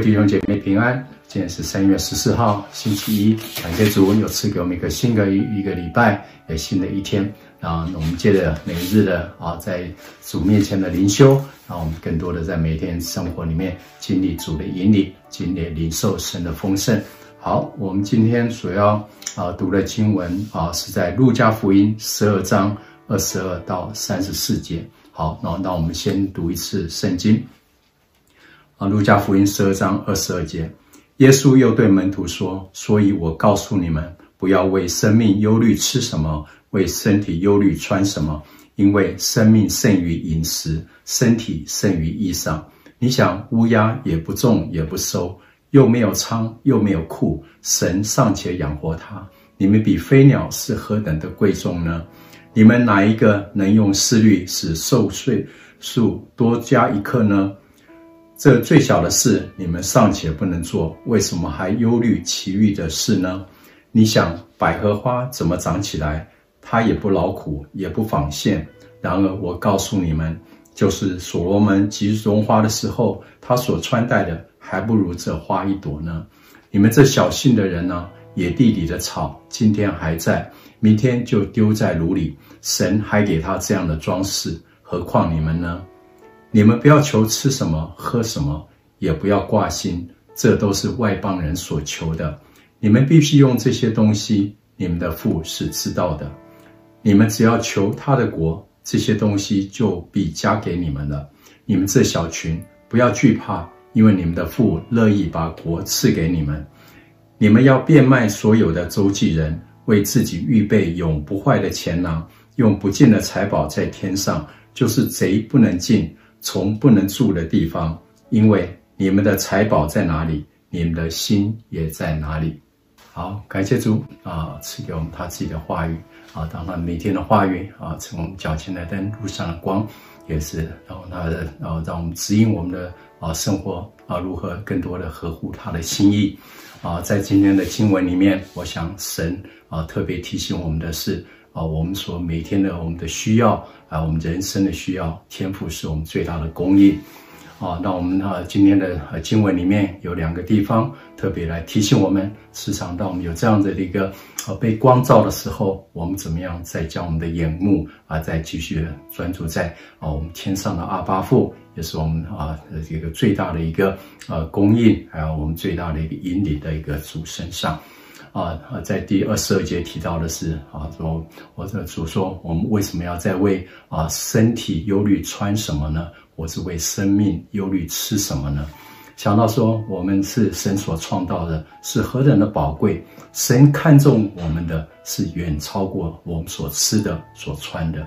弟兄姐妹平安，今天是三月十四号，星期一，感谢主有赐给我们一个新的一一个礼拜，也新的一天。然后我们借着每日的啊，在主面前的灵修，让我们更多的在每天生活里面经历主的引领，经历领受神的丰盛。好，我们今天所要啊读的经文啊，是在路加福音十二章二十二到三十四节。好，那那我们先读一次圣经。啊，路加福音十二章二十二节，耶稣又对门徒说：“所以我告诉你们，不要为生命忧虑吃什么，为身体忧虑穿什么。因为生命胜于饮食，身体胜于衣裳。你想乌鸦也不种也不收，又没有仓又没有库，神尚且养活它，你们比飞鸟是何等的贵重呢？你们哪一个能用思虑使寿岁数多加一刻呢？”这最小的事，你们尚且不能做，为什么还忧虑其余的事呢？你想百合花怎么长起来？它也不劳苦，也不纺线。然而我告诉你们，就是所罗门及荣华的时候，他所穿戴的还不如这花一朵呢。你们这小信的人呢？野地里的草，今天还在，明天就丢在炉里。神还给他这样的装饰，何况你们呢？你们不要求吃什么喝什么，也不要挂心，这都是外邦人所求的。你们必须用这些东西，你们的父是知道的。你们只要求他的国，这些东西就必加给你们了。你们这小群，不要惧怕，因为你们的父乐意把国赐给你们。你们要变卖所有的周济人，为自己预备永不坏的钱囊，用不尽的财宝在天上，就是贼不能进。从不能住的地方，因为你们的财宝在哪里，你们的心也在哪里。好，感谢主啊，赐给我们他自己的话语啊，当他每天的话语啊，成我们脚前的灯，路上的光，也是然后他的然后让我们指引我们的啊生活啊，如何更多的合乎他的心意啊。在今天的经文里面，我想神啊特别提醒我们的是。啊，我们说每天的我们的需要啊，我们人生的需要，天赋是我们最大的供应。啊，那我们啊今天的经文里面有两个地方特别来提醒我们，时常当我们有这样的一个呃被光照的时候，我们怎么样再将我们的眼目啊再继续专注在啊我们天上的阿爸父，也是我们啊这个最大的一个呃供应，还有我们最大的一个引领的一个主身上。啊啊，在第二十二节提到的是啊，说我这主说，我们为什么要在为啊身体忧虑穿什么呢？我是为生命忧虑吃什么呢？想到说，我们是神所创造的，是何等的宝贵，神看重我们的是远超过我们所吃的、所穿的。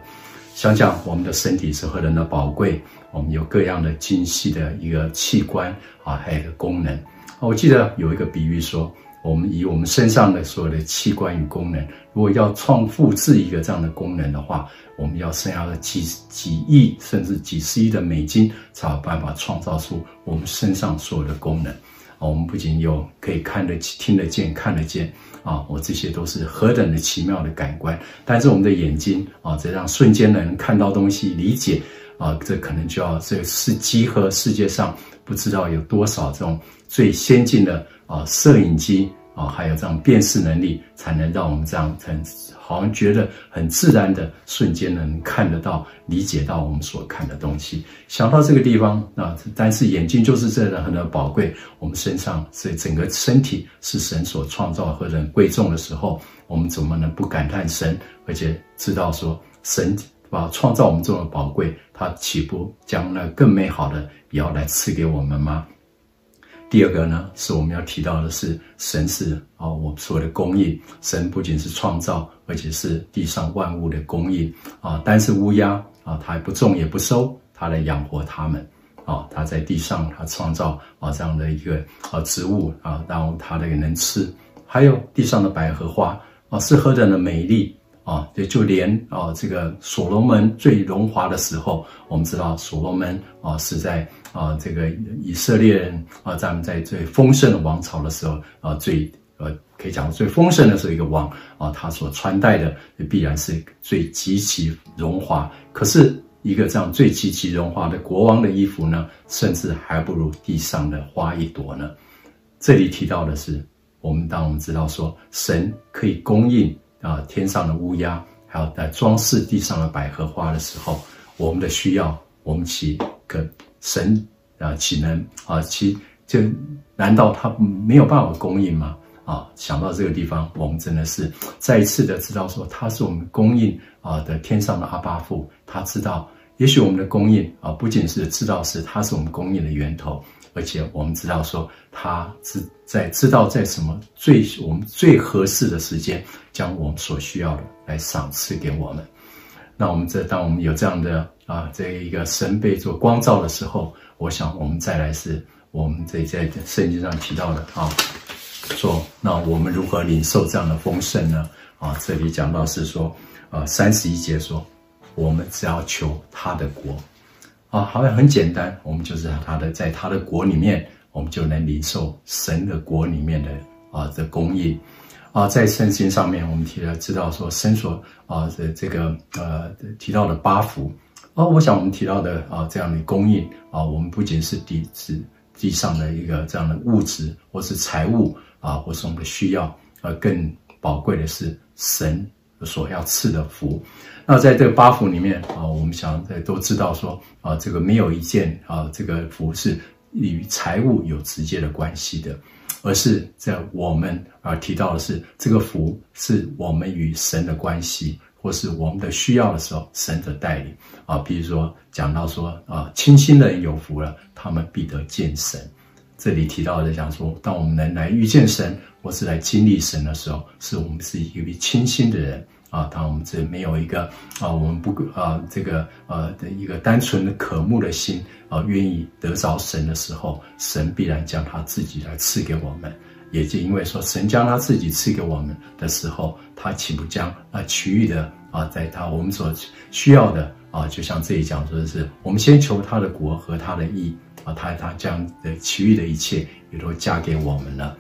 想想我们的身体是何等的宝贵，我们有各样的精细的一个器官啊，还有一个功能。我记得有一个比喻说。我们以我们身上的所有的器官与功能，如果要创复制一个这样的功能的话，我们要剩下的几几亿甚至几十亿的美金，才有办法创造出我们身上所有的功能。啊，我们不仅有可以看得见、听得见、看得见，啊，我这些都是何等的奇妙的感官。但是我们的眼睛，啊，这让瞬间能看到东西、理解，啊，这可能就要这是集合世界上不知道有多少这种最先进的。啊，摄影机啊，还有这样辨识能力，才能让我们这样很好像觉得很自然的瞬间能看得到、理解到我们所看的东西。想到这个地方啊，但是眼睛就是这样很的宝贵。我们身上是整个身体是神所创造和人贵重的时候，我们怎么能不感叹神？而且知道说神把创造我们这么宝贵，他岂不将那更美好的也要来赐给我们吗？第二个呢，是我们要提到的是，神是啊，我们所谓的供应。神不仅是创造，而且是地上万物的供应啊。但是乌鸦啊，它不种也不收，它来养活它们啊。它在地上，它创造啊这样的一个啊植物啊，然后它的也能吃。还有地上的百合花啊，是何等的美丽。啊，也就连啊，这个所罗门最荣华的时候，我们知道所罗门啊是在啊这个以色列人啊，咱们在最丰盛的王朝的时候啊，最呃可以讲最丰盛的是一个王啊，他所穿戴的必然是最极其荣华。可是一个这样最极其荣华的国王的衣服呢，甚至还不如地上的花一朵呢。这里提到的是，我们当我们知道说，神可以供应啊天上的乌鸦，还有在装饰地上的百合花的时候，我们的需要，我们岂跟神啊岂能啊其就难道他没有办法供应吗？啊，想到这个地方，我们真的是再一次的知道说，他是我们供应啊的天上的阿爸父，他知道，也许我们的供应啊，不仅是知道是他是我们供应的源头，而且我们知道说，他知在知道在什么最我们最合适的时间，将我们所需要的来赏赐给我们。那我们这当我们有这样的啊这一个神被做光照的时候，我想我们再来是我们这在圣经上提到的啊。说，那我们如何领受这样的丰盛呢？啊，这里讲到是说，啊，三十一节说，我们只要求他的国，啊，好像很简单，我们就是他的，在他的国里面，我们就能领受神的国里面的啊的供应，啊，在圣经上面我们提了知道说，神所啊的这个呃提到的八福，啊，我想我们提到的啊这样的供应啊，我们不仅是地是地上的一个这样的物质或是财物。啊，或是我们的需要，而更宝贵的是神所要赐的福。那在这个八福里面啊，我们想都知道说啊，这个没有一件啊，这个福是与财物有直接的关系的，而是在我们啊提到的是这个福是我们与神的关系，或是我们的需要的时候，神的带领啊。比如说讲到说啊，清心的人有福了，他们必得见神。这里提到的讲说，当我们能来遇见神，或是来经历神的时候，是我们是一位清心的人啊。当我们这没有一个啊，我们不啊这个呃的一个单纯的渴慕的心啊，愿意得着神的时候，神必然将他自己来赐给我们。也就因为说，神将他自己赐给我们的时候，他岂不将啊其余的啊，在他我们所需要的啊，就像这里讲说的是，我们先求他的国和他的义。啊，他他将的其余的一切也都嫁给我们了，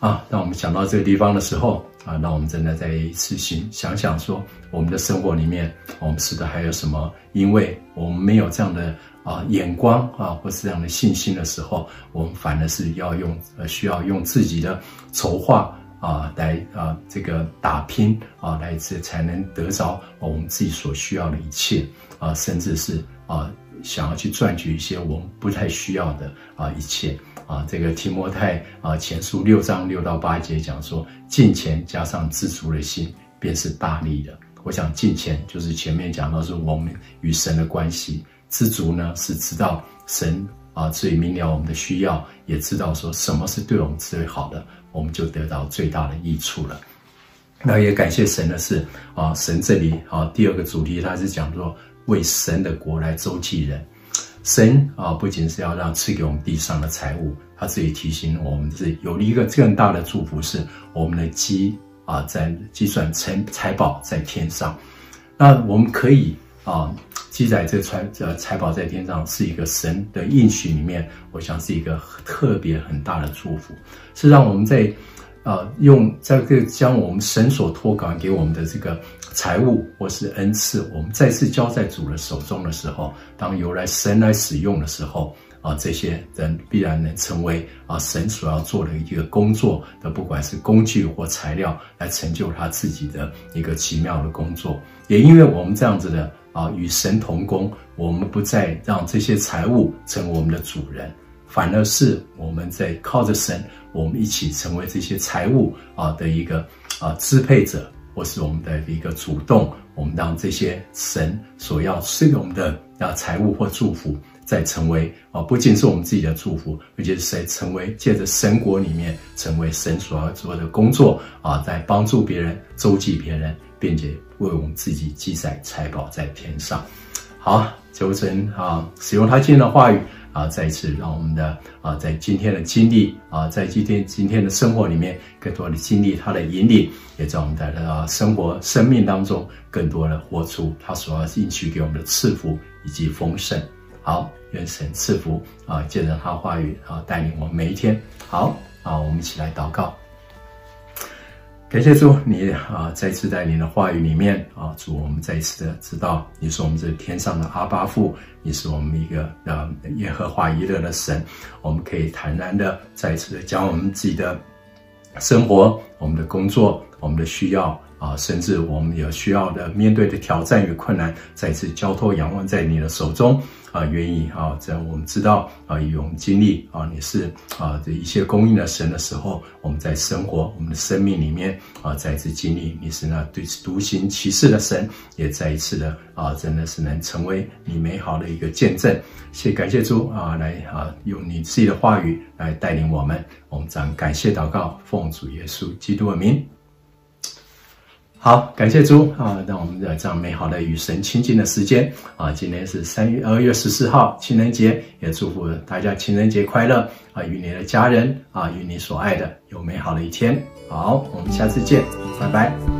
啊，当我们想到这个地方的时候，啊，那我们真的再一次想想想说，我们的生活里面，我们是的还有什么？因为我们没有这样的啊眼光啊，或是这样的信心的时候，我们反而是要用呃需要用自己的筹划啊来啊这个打拼啊来这才能得着我们自己所需要的一切啊，甚至是啊。想要去赚取一些我们不太需要的啊一切啊，这个提摩太啊前书六章六到八节讲说，进钱加上知足的心，便是大利的。我想进钱就是前面讲到是我们与神的关系，知足呢是知道神啊最明了我们的需要，也知道说什么是对我们最好的，我们就得到最大的益处了。那也感谢神的是啊，神这里啊第二个主题他是讲说。为神的国来周济人，神啊，不仅是要让赐给我们地上的财物，他自己提醒我们是有一个更大的祝福，是我们的积啊，在积算成财宝在天上。那我们可以啊，记载这财呃财宝在天上，是一个神的应许里面，我想是一个特别很大的祝福，是让我们在。啊，用这个将我们神所托管给我们的这个财物或是恩赐，我们再次交在主的手中的时候，当由来神来使用的时候，啊，这些人必然能成为啊神所要做的一个工作的，不管是工具或材料，来成就他自己的一个奇妙的工作。也因为我们这样子的啊，与神同工，我们不再让这些财物成为我们的主人。反而是我们在靠着神，我们一起成为这些财物啊的一个啊支配者，或是我们的一个主动，我们让这些神所要赐给我们的啊财物或祝福，再成为啊不仅是我们自己的祝福，而且是在成为借着神国里面成为神所要做的工作啊，在帮助别人、周济别人，并且为我们自己积攒财宝在天上。好，求神啊使用他今天的话语。啊，再一次让我们的啊，在今天的经历啊，在今天今天的生活里面，更多的经历他的引领，也在我们的啊生活生命当中，更多的活出他所要应许给我们的赐福以及丰盛。好，愿神赐福啊，借着他话语啊，带领我们每一天。好啊，我们一起来祷告。感谢主，你啊，再次在你的话语里面啊，主，我们再一次的知道，你是我们这天上的阿爸父，你是我们一个啊耶和华以勒的神，我们可以坦然的再一次的将我们自己的生活、我们的工作、我们的需要。啊，甚至我们有需要的面对的挑战与困难，再次交托仰望在你的手中啊，愿意啊，在我们知道啊，有我们经历啊，你是啊这一切供应的神的时候，我们在生活我们的生命里面啊，再次经历你是那对独行其事的神，也再一次的啊，真的是能成为你美好的一个见证。谢感谢主啊，来啊，用你自己的话语来带领我们，我们这样感谢祷告，奉主耶稣基督的名。好，感谢主啊！让我们的这样美好的与神亲近的时间啊！今天是三月二月十四号，情人节，也祝福大家情人节快乐啊！与你的家人啊，与你所爱的有美好的一天。好，我们下次见，拜拜。